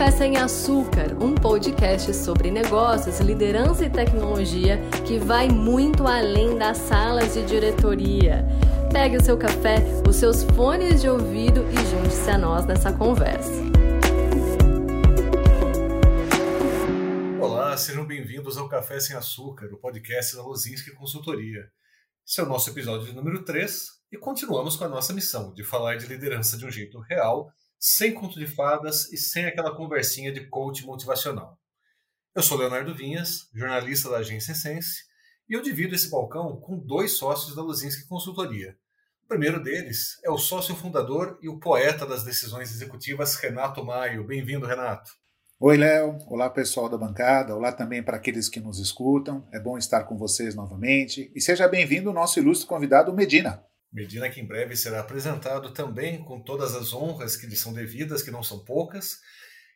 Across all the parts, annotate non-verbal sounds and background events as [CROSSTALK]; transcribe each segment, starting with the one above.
Café Sem Açúcar, um podcast sobre negócios, liderança e tecnologia que vai muito além das salas de diretoria. Pegue o seu café, os seus fones de ouvido e junte-se a nós nessa conversa. Olá, sejam bem-vindos ao Café Sem Açúcar, o podcast da Lozinski Consultoria. Esse é o nosso episódio número 3 e continuamos com a nossa missão de falar de liderança de um jeito real sem conto de fadas e sem aquela conversinha de coach motivacional. Eu sou Leonardo Vinhas, jornalista da agência Essence, e eu divido esse balcão com dois sócios da Luzinski Consultoria. O primeiro deles é o sócio fundador e o poeta das decisões executivas, Renato Maio. Bem-vindo, Renato. Oi, Léo. Olá, pessoal da bancada. Olá também para aqueles que nos escutam. É bom estar com vocês novamente. E seja bem-vindo o nosso ilustre convidado, Medina. Medina que em breve será apresentado também com todas as honras que lhe são devidas, que não são poucas,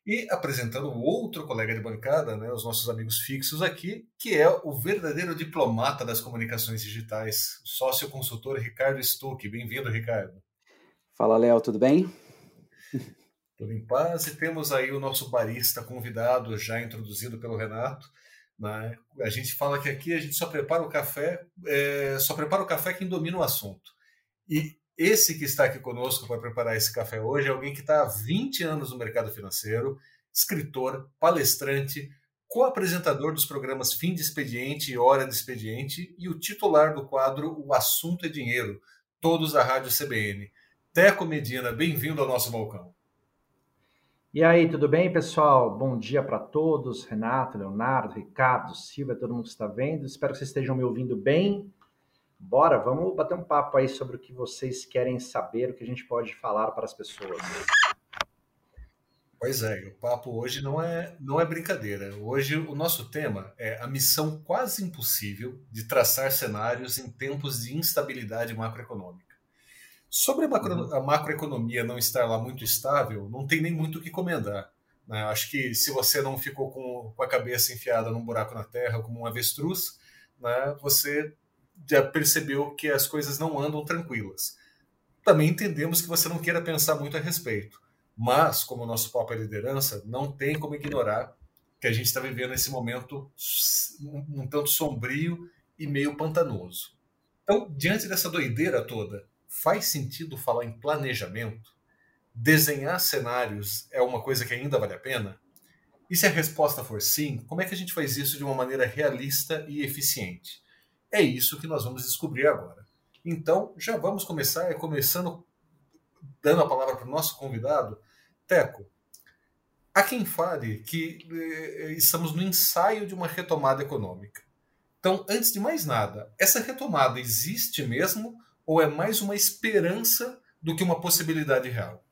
e apresentando outro colega de bancada, né, os nossos amigos fixos aqui, que é o verdadeiro diplomata das comunicações digitais, o sócio consultor Ricardo Stuck. Bem-vindo, Ricardo. Fala, Léo, tudo bem? Tudo em paz. E temos aí o nosso barista convidado, já introduzido pelo Renato, né? A gente fala que aqui a gente só prepara o café, é, só prepara o café quem domina o assunto. E esse que está aqui conosco para preparar esse café hoje é alguém que está há 20 anos no mercado financeiro, escritor, palestrante, co-apresentador dos programas Fim de Expediente e Hora de Expediente e o titular do quadro O Assunto é Dinheiro, todos da Rádio CBN. Teco Medina, bem-vindo ao nosso balcão. E aí, tudo bem, pessoal? Bom dia para todos, Renato, Leonardo, Ricardo, Silvia, todo mundo que está vendo. Espero que vocês estejam me ouvindo bem. Bora, vamos bater um papo aí sobre o que vocês querem saber, o que a gente pode falar para as pessoas. Pois é, o papo hoje não é, não é brincadeira. Hoje o nosso tema é a missão quase impossível de traçar cenários em tempos de instabilidade macroeconômica. Sobre a, macro, uhum. a macroeconomia não estar lá muito estável, não tem nem muito o que comentar. Né? Acho que se você não ficou com, com a cabeça enfiada num buraco na terra como um avestruz, né, você já percebeu que as coisas não andam tranquilas. Também entendemos que você não queira pensar muito a respeito, mas, como o nosso papo é liderança, não tem como ignorar que a gente está vivendo esse momento um, tanto sombrio e meio pantanoso. Então, diante dessa doideira toda, faz sentido falar em planejamento? Desenhar cenários é uma coisa que ainda vale a pena? E se a resposta for sim, como é que a gente faz isso de uma maneira realista e eficiente? É isso que nós vamos descobrir agora. Então, já vamos começar, é começando dando a palavra para o nosso convidado, Teco. Há quem fale que eh, estamos no ensaio de uma retomada econômica. Então, antes de mais nada, essa retomada existe mesmo ou é mais uma esperança do que uma possibilidade real?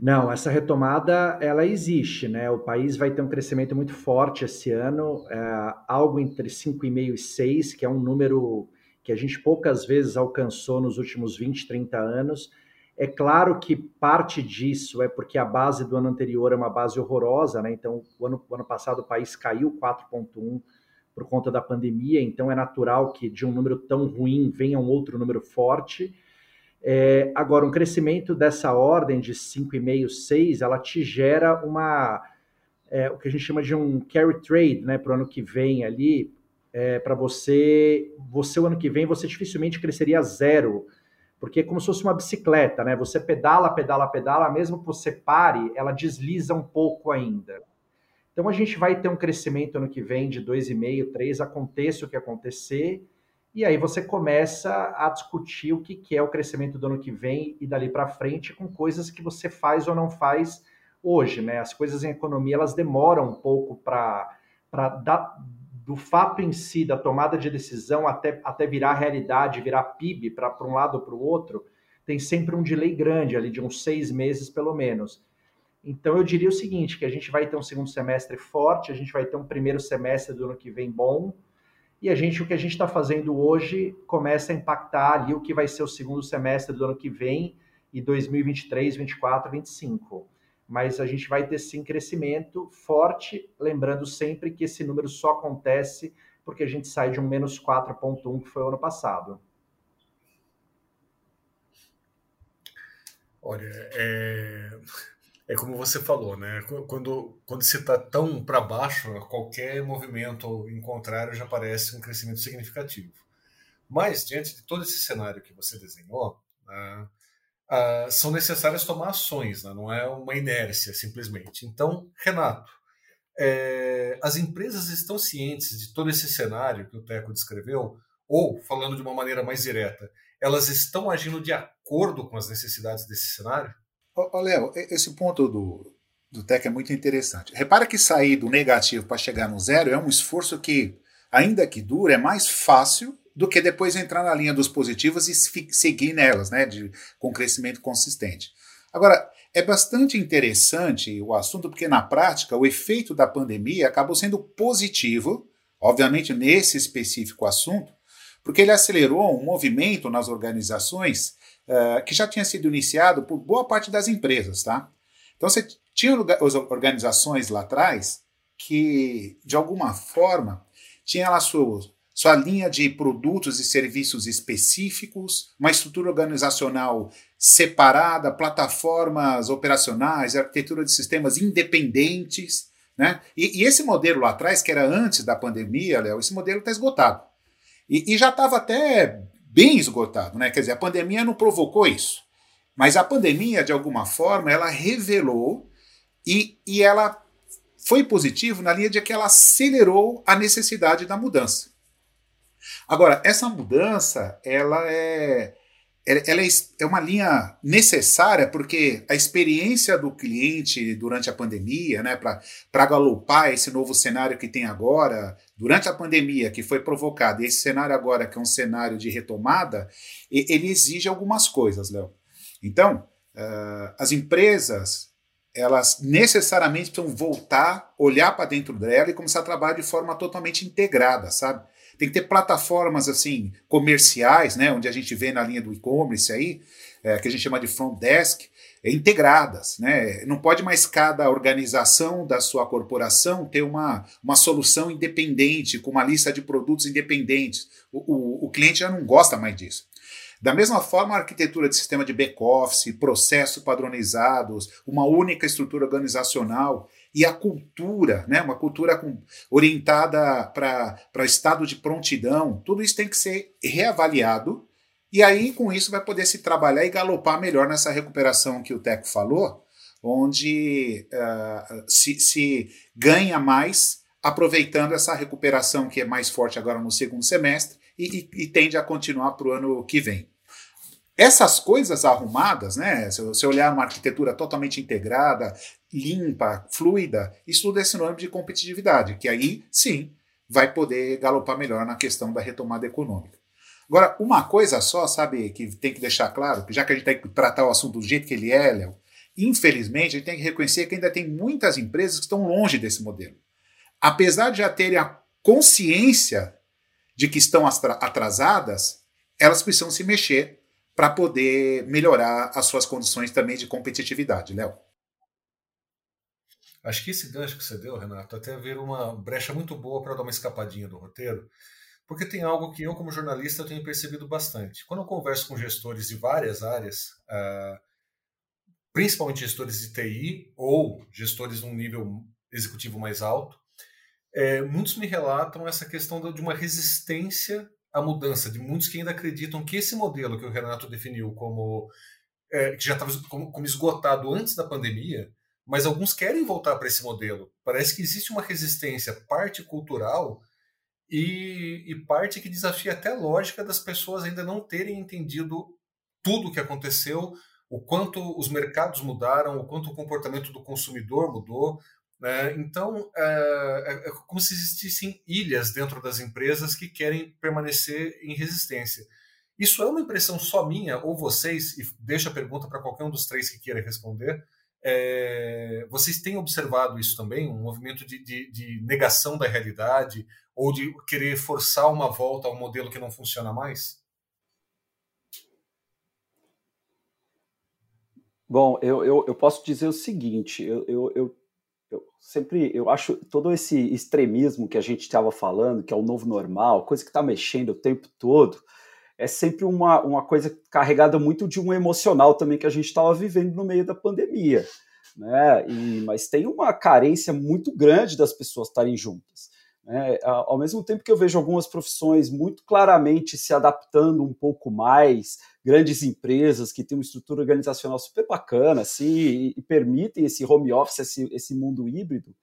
Não, essa retomada ela existe, né? O país vai ter um crescimento muito forte esse ano, é, algo entre 5,5 e 6, que é um número que a gente poucas vezes alcançou nos últimos 20, 30 anos. É claro que parte disso é porque a base do ano anterior é uma base horrorosa, né? Então, o ano, o ano passado o país caiu 4,1 por conta da pandemia, então é natural que de um número tão ruim venha um outro número forte. É, agora, um crescimento dessa ordem de 5,5, 6, ela te gera uma, é, o que a gente chama de um carry trade, né, para o ano que vem ali, é, para você, você o ano que vem, você dificilmente cresceria zero, porque é como se fosse uma bicicleta, né, você pedala, pedala, pedala, mesmo que você pare, ela desliza um pouco ainda. Então, a gente vai ter um crescimento ano que vem de 2,5, 3, aconteça o que acontecer, e aí você começa a discutir o que, é o crescimento do ano que vem e dali para frente com coisas que você faz ou não faz hoje, né? As coisas em economia elas demoram um pouco para do fato em si, da tomada de decisão até, até virar realidade, virar PIB para um lado ou para o outro, tem sempre um delay grande ali, de uns seis meses pelo menos. Então eu diria o seguinte, que a gente vai ter um segundo semestre forte, a gente vai ter um primeiro semestre do ano que vem bom, e a gente, o que a gente está fazendo hoje começa a impactar ali o que vai ser o segundo semestre do ano que vem e 2023, 2024, 2025. Mas a gente vai ter sim crescimento forte, lembrando sempre que esse número só acontece porque a gente sai de um menos 4,1 que foi o ano passado. Olha, é, é como você falou, né? Quando, quando se está tão para baixo, qualquer movimento em contrário já parece um crescimento significativo. Mas, diante de todo esse cenário que você desenhou, né, uh, são necessárias tomar ações, né? não é uma inércia simplesmente. Então, Renato, é, as empresas estão cientes de todo esse cenário que o Teco descreveu, ou, falando de uma maneira mais direta, elas estão agindo de acordo com as necessidades desse cenário? Ô, Léo, esse ponto do, do Teco é muito interessante. Repara que sair do negativo para chegar no zero é um esforço que, ainda que dure, é mais fácil do que depois entrar na linha dos positivos e seguir nelas, né, de, com crescimento consistente. Agora, é bastante interessante o assunto, porque na prática o efeito da pandemia acabou sendo positivo, obviamente nesse específico assunto, porque ele acelerou um movimento nas organizações uh, que já tinha sido iniciado por boa parte das empresas, tá? Então você tinha as organizações lá atrás que, de alguma forma, tinham lá suas sua linha de produtos e serviços específicos, uma estrutura organizacional separada, plataformas operacionais, arquitetura de sistemas independentes. Né? E, e esse modelo lá atrás, que era antes da pandemia, Léo, esse modelo está esgotado. E, e já estava até bem esgotado. Né? Quer dizer, a pandemia não provocou isso. Mas a pandemia, de alguma forma, ela revelou e, e ela foi positivo na linha de que ela acelerou a necessidade da mudança. Agora, essa mudança, ela é, ela é, é uma linha necessária porque a experiência do cliente durante a pandemia, né, para galopar esse novo cenário que tem agora, durante a pandemia, que foi provocado, e esse cenário agora, que é um cenário de retomada, ele exige algumas coisas, Léo. Então, uh, as empresas, elas necessariamente precisam voltar, olhar para dentro dela e começar a trabalhar de forma totalmente integrada, sabe? Tem que ter plataformas assim comerciais, né, onde a gente vê na linha do e-commerce aí, é, que a gente chama de front desk, é, integradas, né? Não pode mais cada organização da sua corporação ter uma, uma solução independente, com uma lista de produtos independentes. O, o, o cliente já não gosta mais disso. Da mesma forma, a arquitetura de sistema de back-office, processos padronizados, uma única estrutura organizacional, e a cultura, né, uma cultura com, orientada para estado de prontidão, tudo isso tem que ser reavaliado. E aí, com isso, vai poder se trabalhar e galopar melhor nessa recuperação que o Teco falou, onde uh, se, se ganha mais aproveitando essa recuperação que é mais forte agora no segundo semestre e, e, e tende a continuar para o ano que vem. Essas coisas arrumadas, né? Se você olhar uma arquitetura totalmente integrada, limpa, fluida, isso tudo é sinônimo de competitividade, que aí sim vai poder galopar melhor na questão da retomada econômica. Agora, uma coisa só, sabe, que tem que deixar claro, já que a gente tem que tratar o assunto do jeito que ele é, Léo, infelizmente a gente tem que reconhecer que ainda tem muitas empresas que estão longe desse modelo. Apesar de já terem a consciência de que estão atrasadas, elas precisam se mexer para poder melhorar as suas condições também de competitividade, Léo. Acho que esse gancho que você deu, Renato, até ver uma brecha muito boa para dar uma escapadinha do roteiro, porque tem algo que eu, como jornalista, tenho percebido bastante. Quando eu converso com gestores de várias áreas, uh, principalmente gestores de TI ou gestores num nível executivo mais alto, é, muitos me relatam essa questão de uma resistência a mudança de muitos que ainda acreditam que esse modelo que o Renato definiu como é, que já estava como, como, esgotado antes da pandemia, mas alguns querem voltar para esse modelo. Parece que existe uma resistência, parte cultural e, e parte que desafia até a lógica das pessoas ainda não terem entendido tudo o que aconteceu, o quanto os mercados mudaram, o quanto o comportamento do consumidor mudou, né? Então, é, é, é, como se existissem ilhas dentro das empresas que querem permanecer em resistência. Isso é uma impressão só minha ou vocês, e deixa a pergunta para qualquer um dos três que queira responder. É, vocês têm observado isso também? Um movimento de, de, de, negação da realidade ou de querer forçar uma volta a um modelo que não funciona mais? Bom, eu, eu, eu posso dizer o seguinte: eu, eu eu sempre eu acho todo esse extremismo que a gente estava falando, que é o novo normal, coisa que está mexendo o tempo todo, é sempre uma, uma coisa carregada muito de um emocional também que a gente estava vivendo no meio da pandemia. Né? E, mas tem uma carência muito grande das pessoas estarem juntas. Né? Ao mesmo tempo que eu vejo algumas profissões muito claramente se adaptando um pouco mais, grandes empresas que têm uma estrutura organizacional super bacana assim, e, e permitem esse home office, esse, esse mundo híbrido,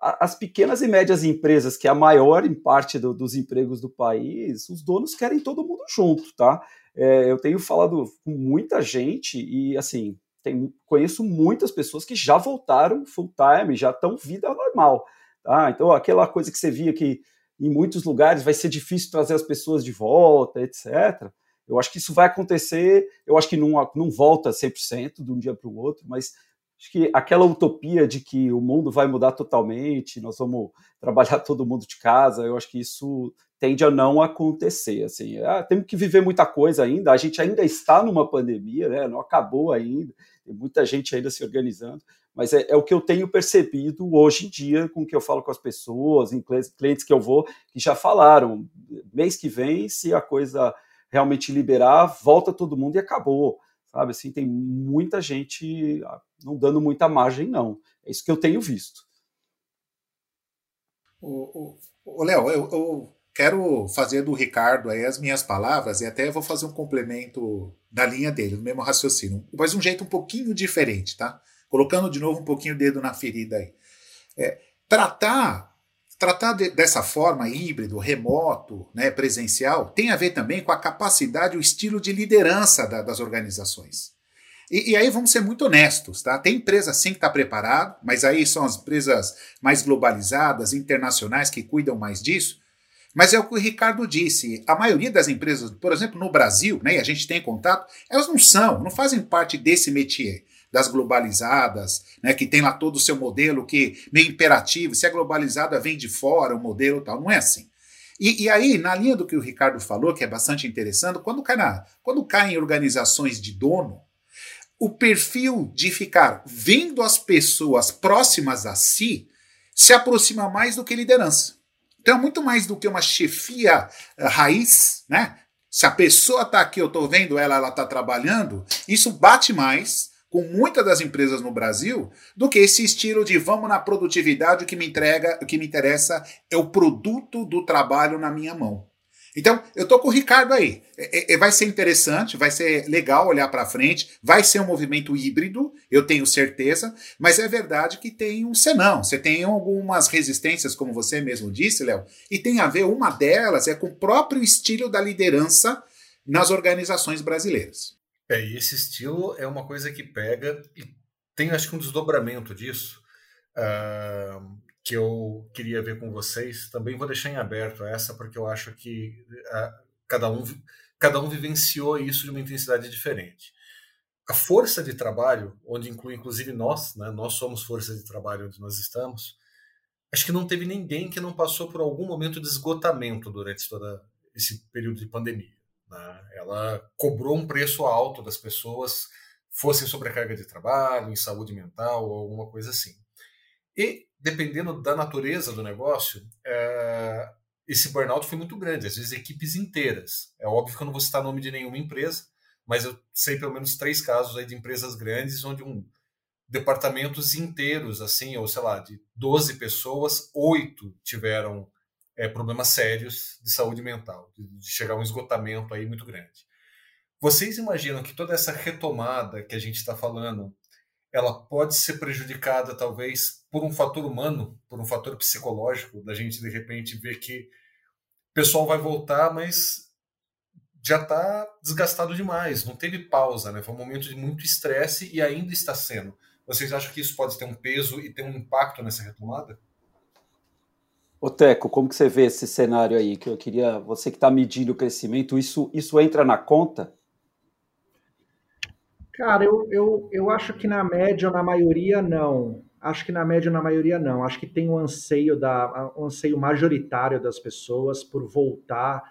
as pequenas e médias empresas, que é a maior em parte do, dos empregos do país, os donos querem todo mundo junto, tá? É, eu tenho falado com muita gente e, assim, tem, conheço muitas pessoas que já voltaram full time, já estão vida normal, tá? Então, aquela coisa que você via que em muitos lugares vai ser difícil trazer as pessoas de volta, etc. Eu acho que isso vai acontecer, eu acho que não, não volta 100% de um dia para o outro, mas acho que aquela utopia de que o mundo vai mudar totalmente, nós vamos [LAUGHS] trabalhar todo mundo de casa, eu acho que isso tende a não acontecer. Assim, ah, temos que viver muita coisa ainda, a gente ainda está numa pandemia, né, não acabou ainda, tem muita gente ainda se organizando, mas é, é, o que eu tenho percebido hoje em dia com o que eu falo com as pessoas, em clientes que eu vou, que já falaram, mês que vem, se a coisa realmente liberar, volta todo mundo e acabou sabe? Assim, tem muita gente ah, não dando muita margem, não. É isso que eu tenho visto. O, Léo, eu, eu, quero fazer do Ricardo aí as minhas palavras e até vou fazer um complemento da linha dele, do mesmo raciocínio, mas um jeito um pouquinho diferente, tá? Colocando de novo um pouquinho o dedo na ferida aí. É, tratar tratar de, dessa forma híbrido, remoto, né, presencial, tem a ver também com a capacidade, o estilo de liderança da, das organizações. E, e, aí vamos ser muito honestos, tá? Tem empresa sim que está preparado, mas aí são as empresas mais globalizadas, internacionais, que cuidam mais disso. Mas é o que o Ricardo disse, a maioria das empresas, por exemplo, no Brasil, né, e a gente tem contato, elas não são, não fazem parte desse métier das globalizadas, né, que tem lá todo o seu modelo que meio imperativo, se é globalizada vem de fora o modelo tal, não é assim. E, e, aí, na linha do que o Ricardo falou, que é bastante interessante, quando cai, na, quando cai em organizações de dono, o perfil de ficar vendo as pessoas próximas a si se aproxima mais do que liderança. Então é muito mais do que uma chefia uh, raiz, né? Se a pessoa está aqui, eu estou vendo ela, ela está trabalhando, isso bate mais com muitas das empresas no Brasil do que esse estilo de vamos na produtividade, o que me entrega, o que me interessa é o produto do trabalho na minha mão. Então, eu tô com o Ricardo aí. É, é, vai ser interessante, vai ser legal olhar para frente, vai ser um movimento híbrido, eu tenho certeza, mas é verdade que tem um senão. Você tem algumas resistências, como você mesmo disse, Léo, e tem a ver, uma delas é com o próprio estilo da liderança nas organizações brasileiras. É, e esse estilo é uma coisa que pega e tem acho que um desdobramento disso uh, que eu queria ver com vocês. Também vou deixar em aberto essa porque eu acho que uh, cada um cada um vivenciou isso de uma intensidade diferente. A força de trabalho, onde inclui inclusive nós, né, nós somos força de trabalho onde nós estamos, acho que não teve ninguém que não passou por algum momento de esgotamento durante todo esse período de pandemia. Ela cobrou um preço alto das pessoas, fosse sobrecarga de trabalho, em saúde mental ou alguma coisa assim. E, dependendo da natureza do negócio, é, esse burnout foi muito grande, às vezes equipes inteiras. É óbvio que eu não vou citar nome de nenhuma empresa, mas eu sei pelo menos três casos aí de empresas grandes onde um departamentos inteiros, assim, ou sei lá, de 12 pessoas, oito tiveram é, problemas sérios de saúde mental, de, chegar a um esgotamento aí muito grande. Vocês imaginam que toda essa retomada que a gente está falando, ela pode ser prejudicada talvez por um fator humano, por um fator psicológico, da gente de repente ver que o pessoal vai voltar, mas já está desgastado demais, não teve pausa, né? Foi um momento de muito estresse e ainda está sendo. Vocês acham que isso pode ter um peso e ter um impacto nessa retomada? Ô Teco, como que você vê esse cenário aí? Que eu queria, você que está medindo o crescimento, isso, isso entra na conta? Cara, eu, eu, eu acho que na média ou na maioria não. Acho que na média ou na maioria não. Acho que tem um anseio, da, um anseio majoritário das pessoas por voltar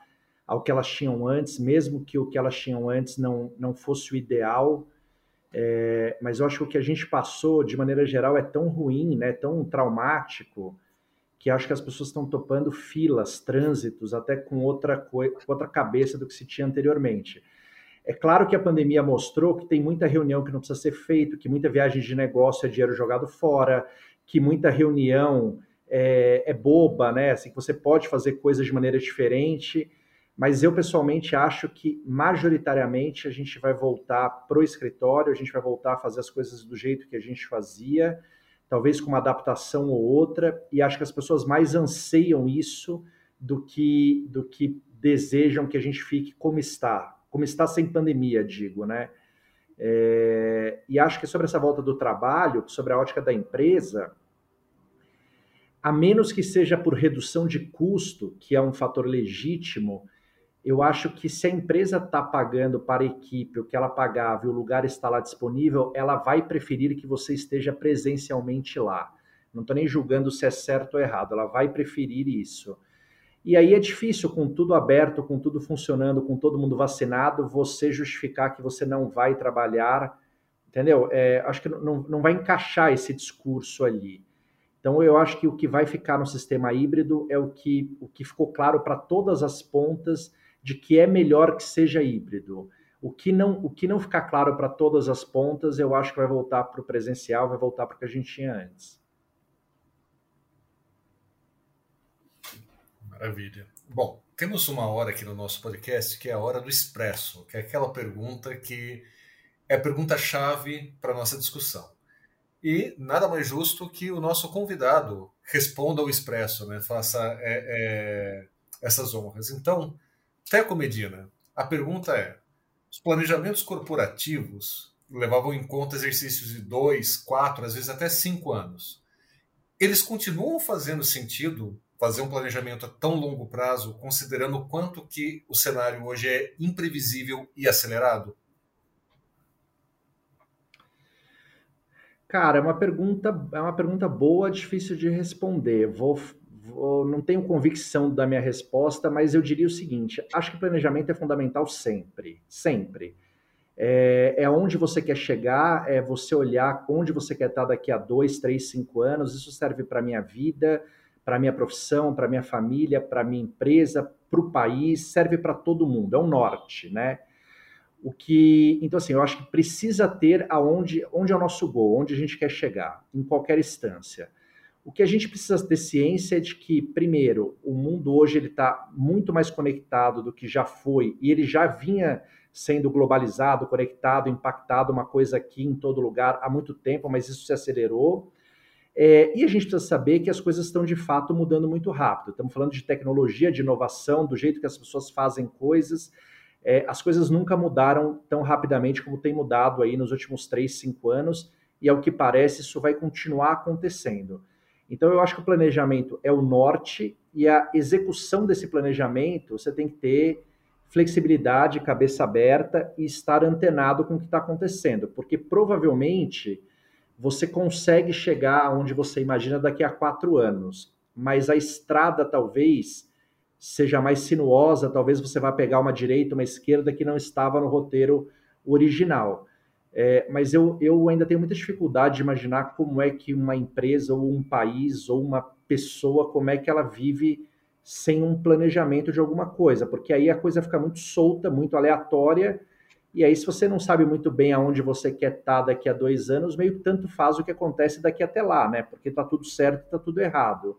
ao que elas tinham antes, mesmo que o que elas tinham antes não, não fosse o ideal. É, mas eu acho que o que a gente passou, de maneira geral, é tão ruim, né, tão traumático, porque acho que as pessoas estão topando filas, trânsitos, até com outra, com outra cabeça do que se tinha anteriormente. É claro que a pandemia mostrou que tem muita reunião que não precisa ser feito, que muita viagem de negócio é dinheiro jogado fora, que muita reunião é, é boba, né? Assim, que você pode fazer coisas de maneira diferente. Mas eu pessoalmente acho que majoritariamente a gente vai voltar para o escritório, a gente vai voltar a fazer as coisas do jeito que a gente fazia, talvez com uma adaptação ou outra, e acho que as pessoas mais anseiam isso do que do que desejam que a gente fique como está, como está sem pandemia, digo, né? É, e acho que sobre essa volta do trabalho, sobre a ótica da empresa, a menos que seja por redução de custo, que é um fator legítimo, eu acho que se a empresa está pagando para a equipe o que ela pagava e o lugar está lá disponível, ela vai preferir que você esteja presencialmente lá. Não estou nem julgando se é certo ou errado, ela vai preferir isso. E aí é difícil, com tudo aberto, com tudo funcionando, com todo mundo vacinado, você justificar que você não vai trabalhar, entendeu? É, acho que não, não vai encaixar esse discurso ali. Então, eu acho que o que vai ficar no sistema híbrido é o que, o que ficou claro para todas as pontas de que é melhor que seja híbrido. O que não, o que não ficar claro para todas as pontas, eu acho que vai voltar para o presencial, vai voltar para o que a gente tinha antes. Maravilha. Bom, temos uma hora aqui no nosso podcast que é a hora do expresso, que é aquela pergunta que é a pergunta-chave para a nossa discussão. E nada mais justo que o nosso convidado responda ao expresso, né? faça é, é, essas honras. Então, Teco Medina, a pergunta é: os planejamentos corporativos levavam em conta exercícios de dois, quatro, às vezes até cinco anos. Eles continuam fazendo sentido fazer um planejamento a tão longo prazo, considerando o quanto que o cenário hoje é imprevisível e acelerado? Cara, é uma pergunta, é uma pergunta boa, difícil de responder. Vou, vou, não tenho convicção da minha resposta, mas eu diria o seguinte: acho que planejamento é fundamental sempre, sempre. É, é onde você quer chegar, é você olhar onde você quer estar daqui a dois, três, cinco anos. Isso serve para minha vida, para minha profissão, para minha família, para minha empresa, para o país, serve para todo mundo. É um norte, né? O que, então assim, eu acho que precisa ter aonde, onde é o nosso gol, onde a gente quer chegar, em qualquer instância. O que a gente precisa ter ciência é de que, primeiro, o mundo hoje ele está muito mais conectado do que já foi e ele já vinha sendo globalizado, conectado, impactado, uma coisa aqui em todo lugar há muito tempo, mas isso se acelerou. É, e a gente precisa saber que as coisas estão de fato mudando muito rápido. Estamos falando de tecnologia, de inovação, do jeito que as pessoas fazem coisas. É, as coisas nunca mudaram tão rapidamente como tem mudado aí nos últimos 3, 5 anos, e ao que parece, isso vai continuar acontecendo. Então, eu acho que o planejamento é o norte, e a execução desse planejamento você tem que ter flexibilidade, cabeça aberta e estar antenado com o que está acontecendo, porque provavelmente você consegue chegar aonde você imagina daqui a quatro anos, mas a estrada talvez seja mais sinuosa, talvez você vá pegar uma direita, uma esquerda que não estava no roteiro original. É, mas eu, eu ainda tenho muita dificuldade de imaginar como é que uma empresa ou um país ou uma pessoa, como é que ela vive sem um planejamento de alguma coisa, porque aí a coisa fica muito solta, muito aleatória, e aí, se você não sabe muito bem aonde você quer estar tá daqui a dois anos, meio que tanto faz o que acontece daqui até lá, né? Porque tá tudo certo tá tudo errado.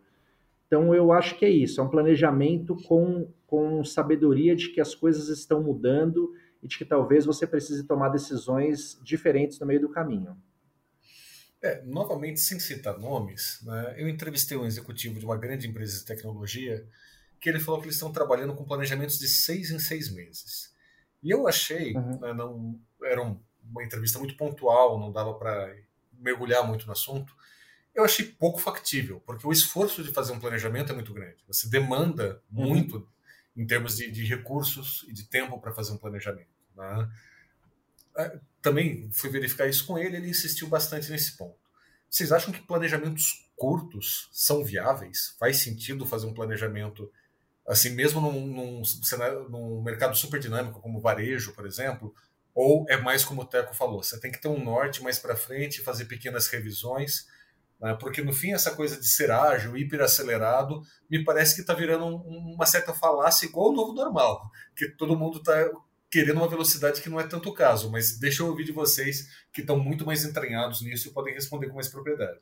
Então, eu acho que é isso, é um planejamento com, com sabedoria de que as coisas estão mudando e de que talvez você precise tomar decisões diferentes no meio do caminho. É, novamente, sem citar nomes, né, eu entrevistei um executivo de uma grande empresa de tecnologia que ele falou que eles estão trabalhando com planejamentos de seis em seis meses. E eu achei, uhum. né, não era um, uma entrevista muito pontual, não dava para mergulhar muito no assunto. Eu achei pouco factível, porque o esforço de fazer um planejamento é muito grande. Você demanda uhum. muito em termos de, de, recursos e de tempo para fazer um planejamento. Né? É, também fui verificar isso com ele, ele insistiu bastante nesse ponto. Vocês acham que planejamentos curtos são viáveis? Faz sentido fazer um planejamento assim, mesmo num, num, cenário, num mercado super dinâmico como o varejo, por exemplo, ou é mais como o Teco falou, você tem que ter um norte mais para frente, fazer pequenas revisões, Né? Porque, no fim, essa coisa de ser ágil, hiperacelerado, me parece que está virando um, uma certa falácia igual ao novo normal, que todo mundo está querendo uma velocidade que não é tanto o caso, mas deixa eu ouvir de vocês que estão muito mais entranhados nisso e podem responder com mais propriedade.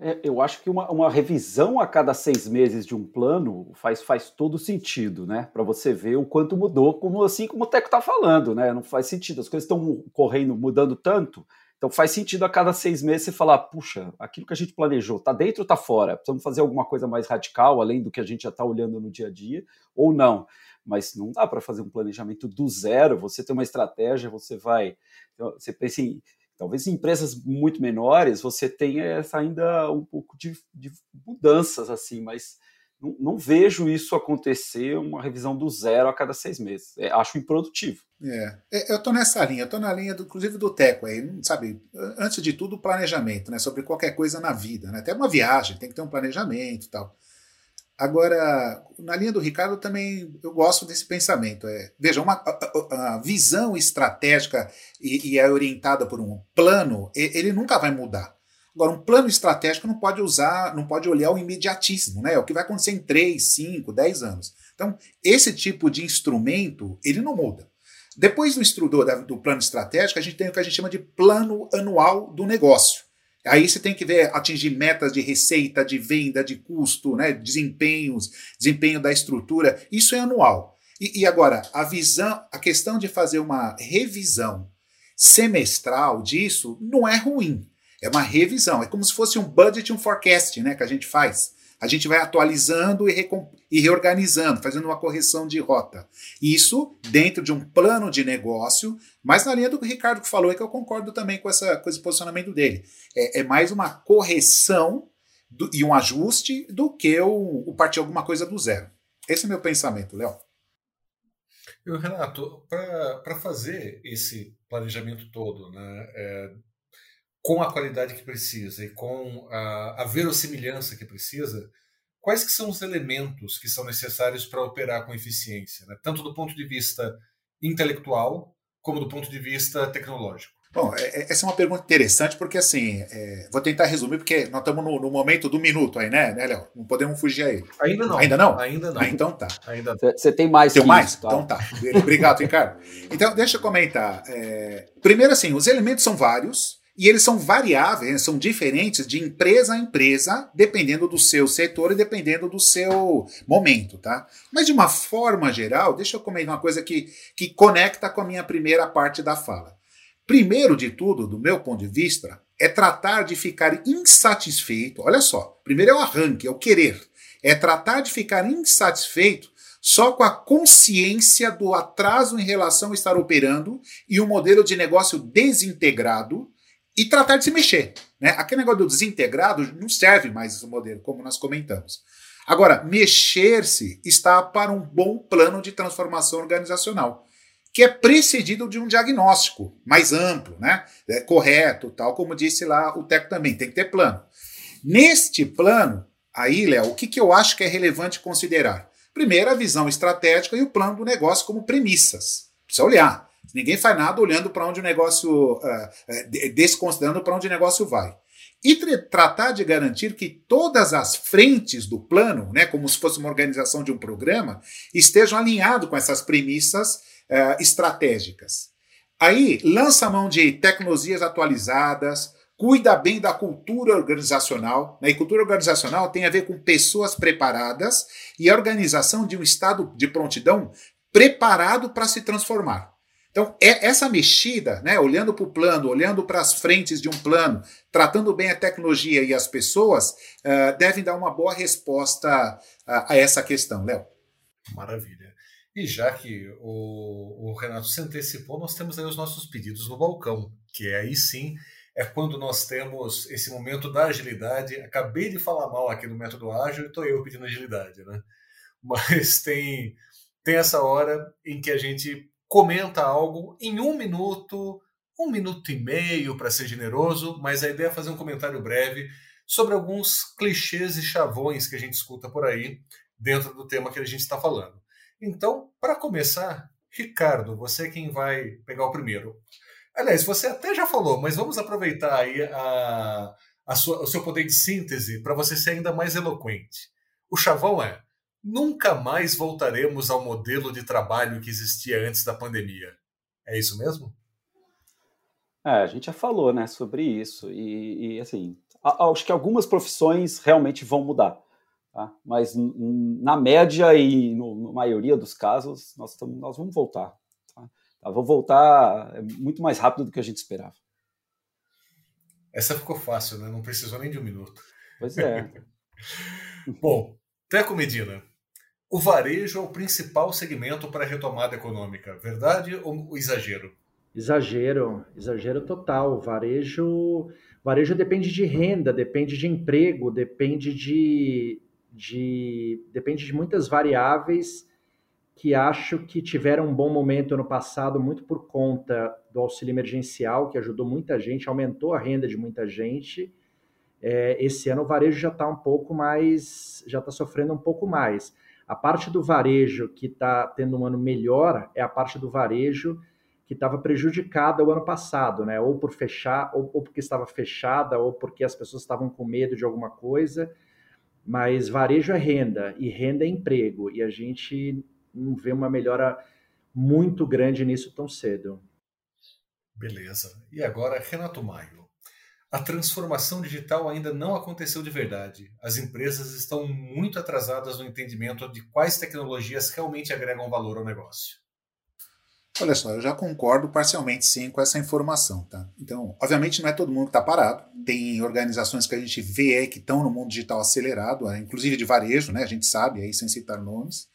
É, eu acho que uma, uma, revisão a cada seis meses de um plano faz, faz todo sentido, né? Para você ver o quanto mudou, como assim como o Teco está falando, né? Não faz sentido, as coisas estão correndo, mudando tanto, então faz sentido a cada seis meses você falar, puxa, aquilo que a gente planejou, está dentro ou está fora? Precisamos fazer alguma coisa mais radical, além do que a gente já está olhando no dia a dia, ou não. Mas não dá para fazer um planejamento do zero, você tem uma estratégia, você vai. Então, você pensa em Talvez em empresas muito menores você tenha essa ainda um pouco de, de mudanças assim, mas não, não, vejo isso acontecer, uma revisão do zero a cada seis meses. É, acho improdutivo. É, é eu estou nessa linha, estou na linha, do, inclusive, do Teco aí, sabe? Antes de tudo, o planejamento, né? Sobre qualquer coisa na vida, né? Até uma viagem, tem que ter um planejamento e tal. Agora, na linha do Ricardo também eu gosto desse pensamento. É, veja, uma a, a visão estratégica e, e, é orientada por um plano, ele nunca vai mudar. Agora, um plano estratégico não pode usar, não pode olhar o imediatismo, né? É o que vai acontecer em 3, 5, 10 anos. Então, esse tipo de instrumento, ele não muda. Depois do instrutor do plano estratégico, a gente tem o que a gente chama de plano anual do negócio. Aí você tem que ver atingir metas de receita, de venda, de custo, né, desempenhos, desempenho da estrutura. Isso é anual. E, e agora, a visão, a questão de fazer uma revisão semestral disso não é ruim. É uma revisão. É como se fosse um budget, um forecast, né, que a gente faz a gente vai atualizando e, e, reorganizando, fazendo uma correção de rota. Isso dentro de um plano de negócio, mas na linha do que o Ricardo que falou, é que eu concordo também com, essa, com esse posicionamento dele. É, é mais uma correção do, e um ajuste do que o, o partir alguma coisa do zero. Esse é meu pensamento, Léo. Renato, para fazer esse planejamento todo, né, é, com a qualidade que precisa e com a, a verossimilhança que precisa, quais que são os elementos que são necessários para operar com eficiência, né? tanto do ponto de vista intelectual como do ponto de vista tecnológico? Bom, é, é, essa é uma pergunta interessante porque assim, é, vou tentar resumir porque nós estamos no, no, momento do minuto aí, né, né, Léo? Não podemos fugir aí. Ainda não. Ainda não? Ainda não. Ah, então tá. Ainda Você tem mais? Tem mais? Isso, tá? Então tá. Obrigado, Ricardo. Então deixa eu comentar. É, primeiro assim, os elementos são vários. E eles são variáveis, são diferentes de empresa a empresa, dependendo do seu setor e dependendo do seu momento, tá? Mas de uma forma geral, deixa eu comentar uma coisa que, que conecta com a minha primeira parte da fala. Primeiro de tudo, do meu ponto de vista, é tratar de ficar insatisfeito. Olha só, primeiro é o arranque, é o querer. É tratar de ficar insatisfeito só com a consciência do atraso em relação a estar operando e um modelo de negócio desintegrado e tratar de se mexer. Né? Aquele negócio do desintegrado não serve mais esse modelo, como nós comentamos. Agora, mexer-se está para um bom plano de transformação organizacional, que é precedido de um diagnóstico mais amplo, né? É correto, tal como disse lá o Teco também, tem que ter plano. Neste plano, aí, Léo, o que, que eu acho que é relevante considerar? Primeiro, a visão estratégica e o plano do negócio como premissas. Precisa olhar. Ninguém faz nada olhando para onde o negócio, uh, desconsiderando para onde o negócio vai. E tratar de garantir que todas as frentes do plano, né, como se fosse uma organização de um programa, estejam alinhados com essas premissas uh, estratégicas. Aí, lança a mão de tecnologias atualizadas, cuida bem da cultura organizacional. Né? E cultura organizacional tem a ver com pessoas preparadas e a organização de um estado de prontidão preparado para se transformar. Então, é essa mexida, né, olhando para o plano, olhando para as frentes de um plano, tratando bem a tecnologia e as pessoas, uh, devem dar uma boa resposta a, a essa questão, Léo. Maravilha. E já que o, o, Renato se antecipou, nós temos aí os nossos pedidos no balcão, que é aí sim é quando nós temos esse momento da agilidade. Acabei de falar mal aqui no método ágil e estou eu pedindo agilidade, né? [LAUGHS] Mas tem, tem essa hora em que a gente comenta algo em um minuto, um minuto e meio para ser generoso, mas a ideia é fazer um comentário breve sobre alguns clichês e chavões que a gente escuta por aí dentro do tema que a gente está falando. Então, para começar, Ricardo, você é quem vai pegar o primeiro. Aliás, você até já falou, mas vamos aproveitar aí a, sua, o seu poder de síntese para você ser ainda mais eloquente. O chavão é: nunca mais voltaremos ao modelo de trabalho que existia antes da pandemia. É isso mesmo? É, a gente já falou, né, sobre isso e, e assim, acho que algumas profissões realmente vão mudar, tá? mas na média e no, na maioria dos casos nós, tamo, nós vamos voltar. Tá? Tá, vou voltar muito mais rápido do que a gente esperava. Essa ficou fácil, né? Não precisou nem de um minuto. Pois é. [LAUGHS] Bom, Teco Medina, o varejo é o principal segmento para a retomada econômica, verdade ou exagero? Exagero, exagero total. Varejo, varejo depende de renda, depende de emprego, depende de, de, depende de muitas variáveis que acho que tiveram um bom momento no passado, muito por conta do auxílio emergencial, que ajudou muita gente, aumentou a renda de muita gente. É, esse ano o varejo já está um pouco mais, já está sofrendo um pouco mais. A parte do varejo que está tendo um ano melhor é a parte do varejo que estava prejudicada o ano passado, né? Ou por fechar, ou, ou, porque estava fechada, ou porque as pessoas estavam com medo de alguma coisa. Mas varejo é renda e renda é emprego e a gente não vê uma melhora muito grande nisso tão cedo. Beleza. E agora, Renato Maio. A transformação digital ainda não aconteceu de verdade. As empresas estão muito atrasadas no entendimento de quais tecnologias realmente agregam valor ao negócio. Olha só, eu já concordo parcialmente sim com essa informação, tá? Então, obviamente não é todo mundo que está parado. Tem organizações que a gente vê aí que estão no mundo digital acelerado, é, inclusive de varejo, né? A gente sabe aí, sem citar nomes.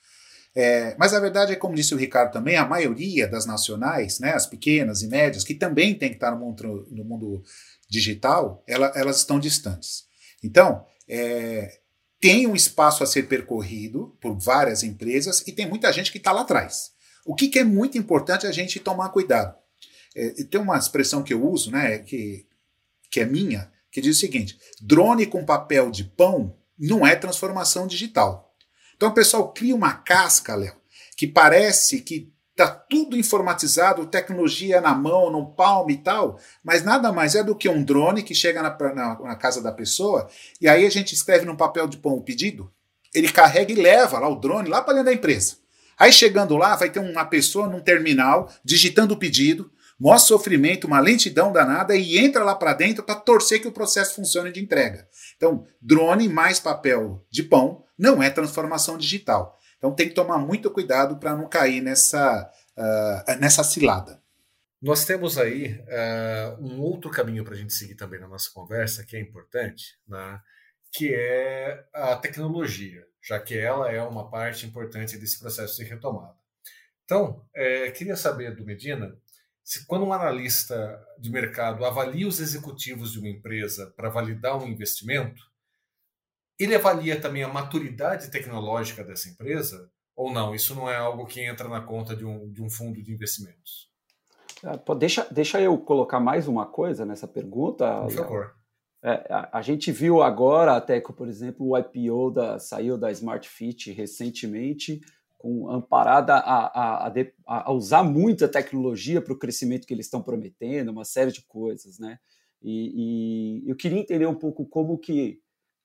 É, mas a verdade é, como disse o Ricardo também, a maioria das nacionais, né, as pequenas e médias, que também tem que estar no mundo, no mundo digital, ela, elas estão distantes. Então, é, tem um espaço a ser percorrido por várias empresas e tem muita gente que está lá atrás. O que, que, é muito importante a gente tomar cuidado. É, tem uma expressão que eu uso, né, que, que é minha, que diz o seguinte: drone com papel de pão não é transformação digital. Então o pessoal cria uma casca, Léo, que parece que está tudo informatizado, tecnologia na mão, no palmo e tal, mas nada mais é do que um drone que chega na, na, na casa da pessoa e aí a gente escreve num papel de pão o pedido, ele carrega e leva lá o drone lá para dentro da empresa. Aí chegando lá, vai ter uma pessoa num terminal digitando o pedido, mostra sofrimento, uma lentidão danada e entra lá para dentro para torcer que o processo funcione de entrega. Então, drone mais papel de pão não é transformação digital. Então tem que tomar muito cuidado para não cair nessa, uh, nessa cilada. Nós temos aí uh, um outro caminho para a gente seguir também na nossa conversa, que é importante, né? que é a tecnologia já que ela é uma parte importante desse processo de retomada. Então, é, queria saber do Medina se, quando um analista de mercado avalia os executivos de uma empresa para validar um investimento, ele avalia também a maturidade tecnológica dessa empresa ou não? Isso não é algo que entra na conta de um, de um fundo de investimentos? É, deixa, deixa eu colocar mais uma coisa nessa pergunta. Por favor. É, a, a, gente viu agora até que, por exemplo, o IPO da, saiu da Smart Fit recentemente, com amparada a, a, a, usar muita tecnologia para o crescimento que eles estão prometendo, uma série de coisas, né? E, e, eu queria entender um pouco como que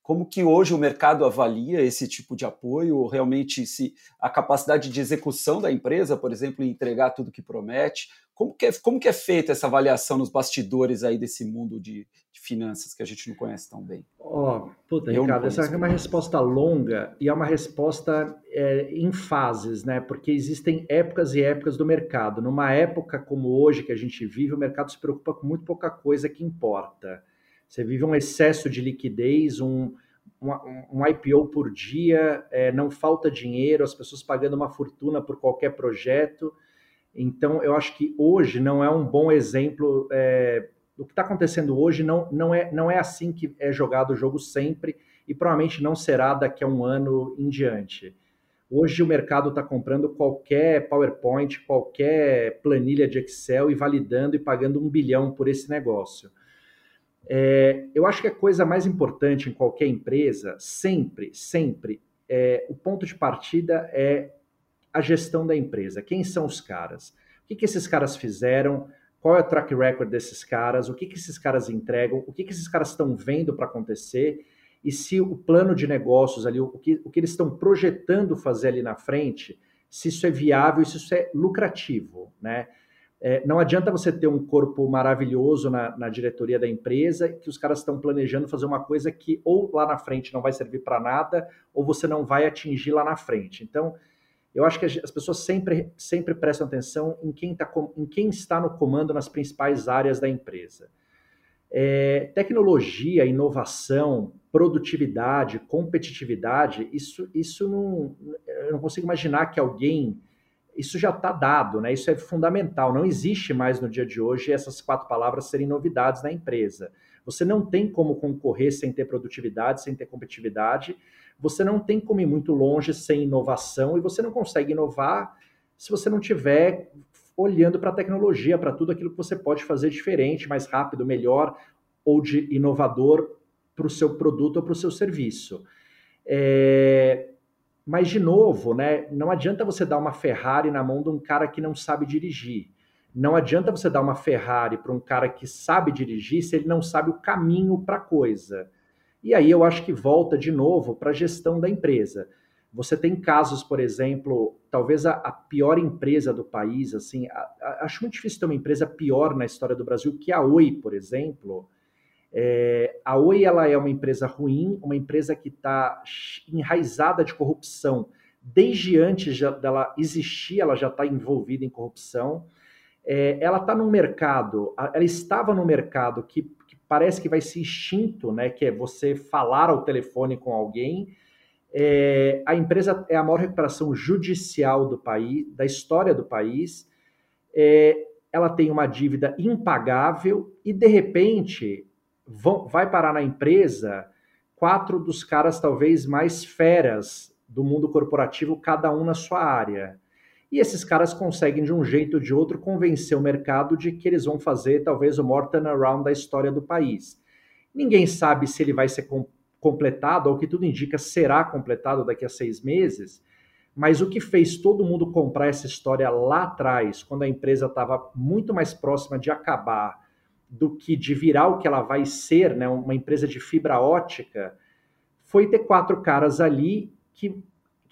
como que hoje o mercado avalia esse tipo de apoio, ou realmente se a capacidade de execução da empresa, por exemplo, em entregar tudo que promete, como que, é, como que é feita essa avaliação nos bastidores aí desse mundo de, de finanças que a gente não conhece tão bem? Ó, oh, puta, Eu Ricardo, essa é uma resposta longa e é uma resposta é, em fases, né? Porque existem épocas e épocas do mercado. Numa época como hoje que a gente vive, o mercado se preocupa com muito pouca coisa que importa. Você vive um excesso de liquidez, um, um, um IPO por dia, é, não falta dinheiro, as pessoas pagando uma fortuna por qualquer projeto. Então, eu acho que hoje não é um bom exemplo. É, o que está acontecendo hoje não, não, é, não é assim que é jogado o jogo sempre e provavelmente não será daqui a um ano em diante. Hoje o mercado está comprando qualquer PowerPoint, qualquer planilha de Excel e validando e pagando um bilhão por esse negócio. É, eu acho que a coisa mais importante em qualquer empresa, sempre, sempre, é, o ponto de partida é a gestão da empresa. Quem são os caras? O que, que esses caras fizeram? qual é o track record desses caras, o que, que esses caras entregam, o que, que esses caras estão vendo para acontecer e se o plano de negócios ali, o que, o que eles estão projetando fazer ali na frente, se isso é viável, se isso é lucrativo, né? É, não adianta você ter um corpo maravilhoso na, na, diretoria da empresa que os caras estão planejando fazer uma coisa que ou lá na frente não vai servir para nada ou você não vai atingir lá na frente. Então, eu acho que as pessoas sempre, sempre prestam atenção em quem, tá, em quem está no comando nas principais áreas da empresa. É, tecnologia, inovação, produtividade, competitividade, isso, isso não, eu não consigo imaginar que alguém. Isso já está dado, né? Isso é fundamental. Não existe mais no dia de hoje essas quatro palavras serem novidades na empresa. Você não tem como concorrer sem ter produtividade, sem ter competitividade você não tem como ir muito longe sem inovação e você não consegue inovar se você não tiver olhando para a tecnologia, para tudo aquilo que você pode fazer diferente, mais rápido, melhor ou de inovador para o seu produto ou para o seu serviço. É... Mas, de novo, né, não adianta você dar uma Ferrari na mão de um cara que não sabe dirigir. Não adianta você dar uma Ferrari para um cara que sabe dirigir se ele não sabe o caminho para a coisa. E aí eu acho que volta de novo para a gestão da empresa. Você tem casos, por exemplo, talvez a, a pior empresa do país, assim, a, a, acho muito difícil ter uma empresa pior na história do Brasil que a Oi, por exemplo. É, a Oi ela é uma empresa ruim, uma empresa que está enraizada de corrupção. Desde antes de, dela existir, ela já está envolvida em corrupção. É, ela está no mercado, ela estava no mercado que parece que vai ser extinto, né? Que é você falar ao telefone com alguém. É, a empresa é a maior recuperação judicial do país, da história do país. É, ela tem uma dívida impagável e de repente vão, vai parar na empresa quatro dos caras talvez mais feras do mundo corporativo, cada um na sua área. E esses caras conseguem, de um jeito ou de outro, convencer o mercado de que eles vão fazer talvez o maior turnaround da história do país. Ninguém sabe se ele vai ser com completado, ou que tudo indica será completado daqui a seis meses, mas o que fez todo mundo comprar essa história lá atrás, quando a empresa estava muito mais próxima de acabar do que de virar o que ela vai ser, né, uma empresa de fibra ótica, foi ter quatro caras ali que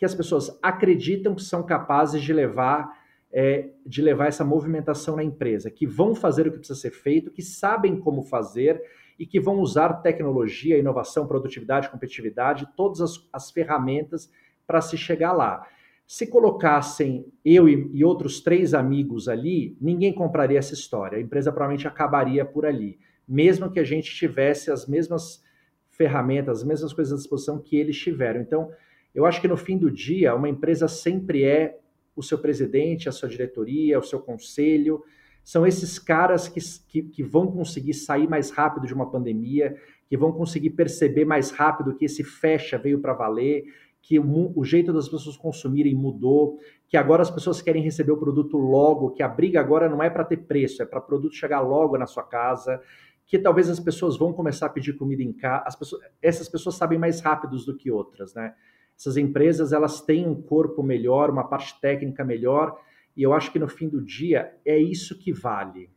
que as pessoas acreditam que são capazes de levar é, de levar essa movimentação na empresa, que vão fazer o que precisa ser feito, que sabem como fazer e que vão usar tecnologia, inovação, produtividade, competitividade, todas as, as ferramentas para se chegar lá. Se colocassem eu e, outros três amigos ali, ninguém compraria essa história. A empresa provavelmente acabaria por ali, mesmo que a gente tivesse as mesmas ferramentas, as mesmas coisas à disposição que eles tiveram. Então, eu acho que no fim do dia, uma empresa sempre é o seu presidente, a sua diretoria, o seu conselho. São esses caras que, que, que, vão conseguir sair mais rápido de uma pandemia, que vão conseguir perceber mais rápido que esse fecha veio para valer, que o, o, jeito das pessoas consumirem mudou, que agora as pessoas querem receber o produto logo, que a briga agora não é para ter preço, é para o produto chegar logo na sua casa, que talvez as pessoas vão começar a pedir comida em casa. Pessoas, essas pessoas sabem mais rápidos do que outras, né? Essas empresas elas têm um corpo melhor, uma parte técnica melhor, e eu acho que no fim do dia é isso que vale.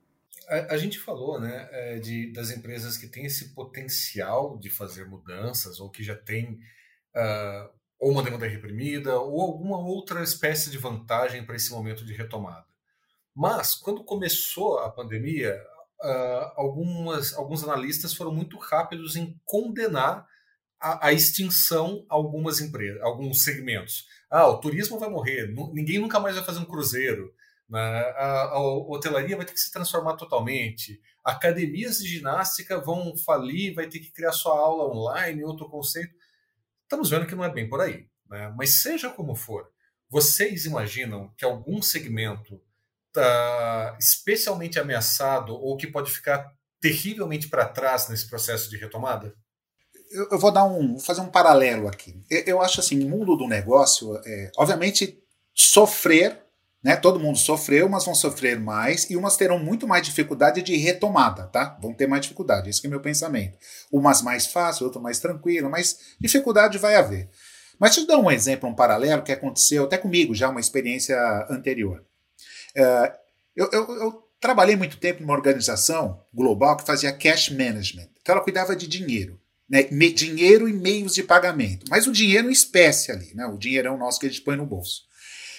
A, a gente falou né, é, de, das empresas que têm esse potencial de fazer mudanças, ou que já têm uh, ou uma demanda reprimida, ou alguma outra espécie de vantagem para esse momento de retomada. Mas, quando começou a pandemia, uh, algumas, alguns analistas foram muito rápidos em condenar a, a, extinção algumas empresas, alguns segmentos. Ah, o turismo vai morrer, ninguém nunca mais vai fazer um cruzeiro. Né? A, a, hotelaria vai ter que se transformar totalmente. Academias de ginástica vão falir, vai ter que criar sua aula online, outro conceito. Estamos vendo que não é bem por aí. Né? Mas seja como for, vocês imaginam que algum segmento está especialmente ameaçado ou que pode ficar terrivelmente para trás nesse processo de retomada? eu, eu, vou dar um, vou fazer um paralelo aqui. Eu, eu acho assim, o mundo do negócio, é, obviamente, sofrer, né? Todo mundo sofreu, mas vão sofrer mais e umas terão muito mais dificuldade de retomada, tá? Vão ter mais dificuldade. Esse é o meu pensamento. Umas mais fácil, outras mais tranquilo, mas dificuldade vai haver. Mas eu dar um exemplo, um paralelo que aconteceu até comigo já uma experiência anterior. É, eu, eu, eu trabalhei muito tempo numa organização global que fazia cash management. Então ela cuidava de dinheiro. Né? dinheiro e meios de pagamento. Mas o dinheiro em espécie ali, né? o dinheirão nosso que a gente põe no bolso.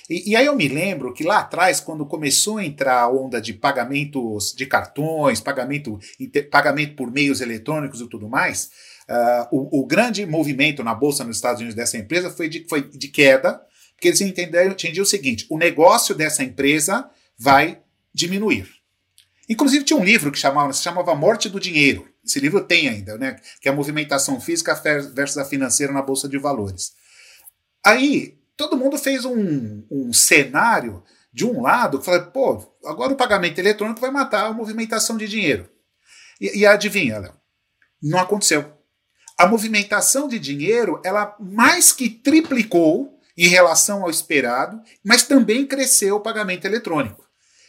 E, e, aí eu me lembro que lá atrás, quando começou a entrar a onda de pagamentos de cartões, pagamento, pagamento por meios eletrônicos e tudo mais, uh, o, o, grande movimento na Bolsa nos Estados Unidos dessa empresa foi de, foi de queda, porque eles entenderam, entendiam o seguinte: o negócio dessa empresa vai diminuir. Inclusive tinha um livro que chamava, se chamava Morte do Dinheiro. Esse livro tem ainda, né? Que é a movimentação física versus a financeira na Bolsa de Valores. Aí todo mundo fez um, um cenário de um lado, que falou, pô, agora o pagamento eletrônico vai matar a movimentação de dinheiro. E, e adivinha, Léo? Não aconteceu. A movimentação de dinheiro, ela mais que triplicou em relação ao esperado, mas também cresceu o pagamento eletrônico.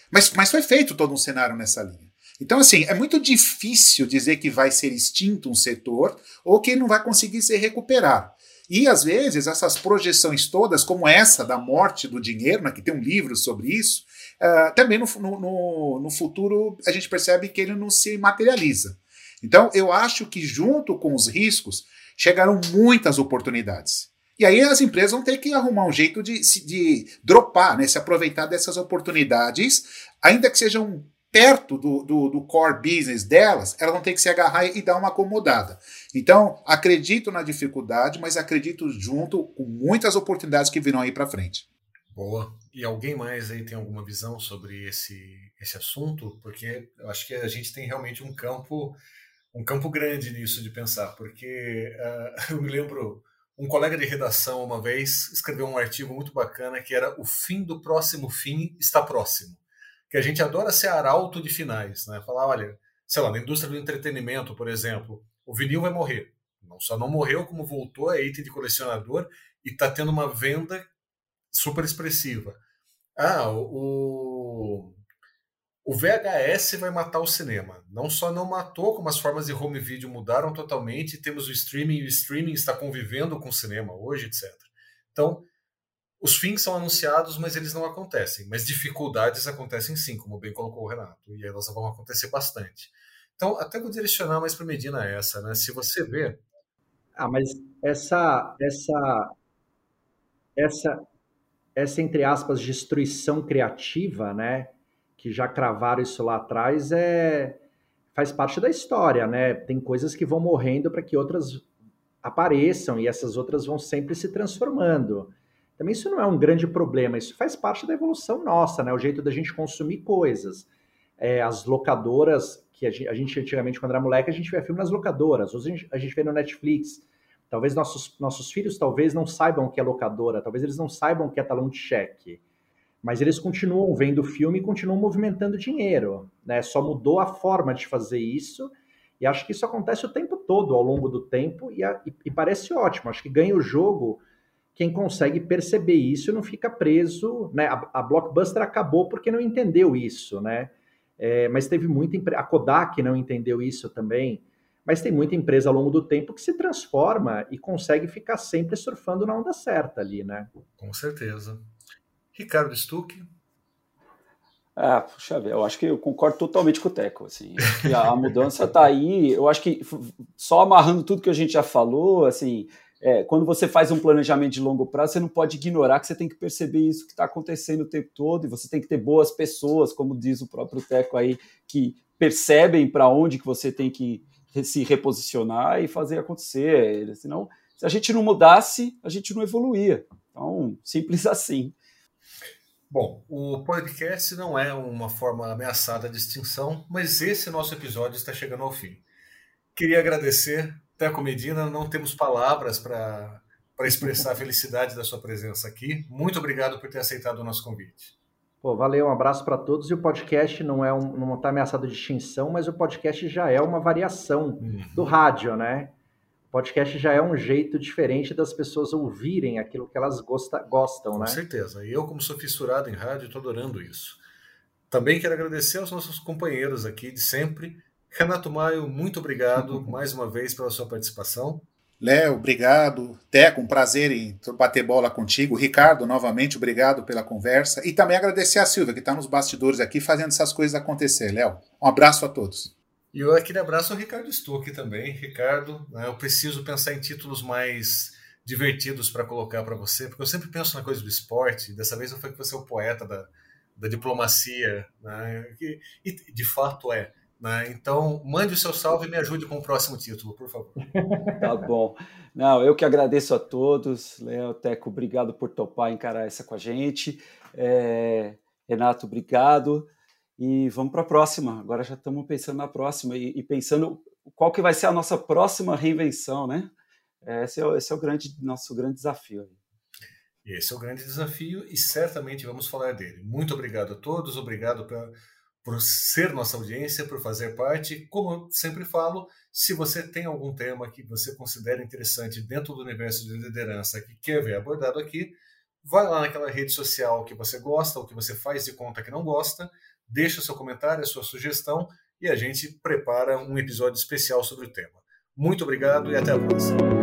Mas, mas foi feito todo um cenário nessa linha. Então, assim, é muito difícil dizer que vai ser extinto um setor ou que não vai conseguir se recuperar. E às vezes essas projeções todas, como essa da morte do dinheiro, né, que tem um livro sobre isso, uh, também no, no, no futuro a gente percebe que ele não se materializa. Então eu acho que junto com os riscos chegaram muitas oportunidades. E aí as empresas vão ter que arrumar um jeito de, de dropar, né, se aproveitar dessas oportunidades, ainda que sejam perto do, do, do, core business delas, elas vão ter que se agarrar e dar uma acomodada. Então, acredito na dificuldade, mas acredito junto com muitas oportunidades que virão aí para frente. Boa. E alguém mais aí tem alguma visão sobre esse, esse assunto? Porque eu acho que a gente tem realmente um campo um campo grande nisso de pensar, porque uh, [LAUGHS] eu me lembro um colega de redação uma vez escreveu um artigo muito bacana que era o fim do próximo fim está próximo que a gente adora ser arauto de finais, né? Falar, olha, sei lá, na indústria do entretenimento, por exemplo, o vinil vai morrer. Não só não morreu, como voltou, é item de colecionador e está tendo uma venda super expressiva. Ah, o, o VHS vai matar o cinema. Não só não matou, como as formas de home video mudaram totalmente. Temos o streaming, e o streaming está convivendo com o cinema hoje, etc. Então, os fins são anunciados, mas eles não acontecem. Mas dificuldades acontecem sim, como bem colocou o Renato, e elas vão acontecer bastante. Então, até vou direcionar mais para Medina essa, né? Se você vê. Ah, mas essa, essa, essa, essa entre aspas destruição criativa, né? Que já cravaram isso lá atrás é faz parte da história, né? Tem coisas que vão morrendo para que outras apareçam e essas outras vão sempre se transformando. Também isso não é um grande problema, isso faz parte da evolução nossa, né? O jeito da gente consumir coisas. É, as locadoras, que a gente, antigamente, quando era moleque, a gente via filme nas locadoras, hoje a gente, a gente vê no Netflix. Talvez nossos, nossos filhos talvez não saibam o que é locadora, talvez eles não saibam o que é talão de cheque. Mas eles continuam vendo o filme e continuam movimentando dinheiro. Né? Só mudou a forma de fazer isso. E acho que isso acontece o tempo todo, ao longo do tempo, e, a, e, e parece ótimo. Acho que ganha o jogo quem consegue perceber isso não fica preso, né? A, a Blockbuster acabou porque não entendeu isso, né? É, mas teve muita a Kodak não entendeu isso também, mas tem muita empresa ao longo do tempo que se transforma e consegue ficar sempre surfando na onda certa ali, né? Com certeza. Ricardo Stuck. Ah, puxa, eu acho que eu concordo totalmente com o Teco. Assim, a mudança está aí. Eu acho que só amarrando tudo que a gente já falou, assim, é, quando você faz um planejamento de longo prazo, você não pode ignorar que você tem que perceber isso que está acontecendo o tempo todo e você tem que ter boas pessoas, como diz o próprio Teco aí, que percebem para onde que você tem que se reposicionar e fazer acontecer. Senão, se a gente não mudasse, a gente não evoluía. Então, simples [LAUGHS] assim. Bom, o podcast não é uma forma ameaçada de extinção, mas esse nosso episódio está chegando ao fim. Queria agradecer Teco Medina, não temos palavras para expressar a felicidade da sua presença aqui. Muito obrigado por ter aceitado o nosso convite. Pô, valeu, um abraço para todos. E o podcast não é um, não está ameaçado de extinção, mas o podcast já é uma variação uhum. do rádio, né? O podcast já é um jeito diferente das pessoas ouvirem aquilo que elas gosta, gostam, Com né? Com certeza. E eu, como sou fissurado em rádio, estou adorando isso. Também quero agradecer aos nossos companheiros aqui de sempre Renato Maio, muito obrigado mais uma vez pela sua participação. Léo, obrigado. Teco, um prazer em bater bola contigo. Ricardo, novamente, obrigado pela conversa. E também agradecer a Silvia, que está nos bastidores aqui fazendo essas coisas acontecer. Léo, um abraço a todos. E eu aquele abraço ao Ricardo Stuck também. Ricardo, né, eu preciso pensar em títulos mais divertidos para colocar para você, porque eu sempre penso na coisa do esporte. Dessa vez eu falei que você é o poeta da, da diplomacia, né, e, e de fato é. Né? Então, mande o seu salve e me ajude com o próximo título, por favor. [LAUGHS] Tá bom. Não, eu que agradeço a todos. Léo, Teco, obrigado por topar encarar essa com a gente. É, Renato, obrigado. E vamos para a próxima. Agora já estamos pensando na próxima e, e, pensando qual que vai ser a nossa próxima reinvenção, né? Esse é, esse é o grande, nosso grande desafio. Esse é o grande desafio e certamente vamos falar dele. Muito obrigado a todos, obrigado pela por ser nossa audiência, por fazer parte. Como eu sempre falo, se você tem algum tema que você considera interessante dentro do universo de liderança que quer ver abordado aqui, vai lá naquela rede social que você gosta ou que você faz de conta que não gosta, deixa seu comentário, a sua sugestão e a gente prepara um episódio especial sobre o tema. Muito obrigado e até a próxima.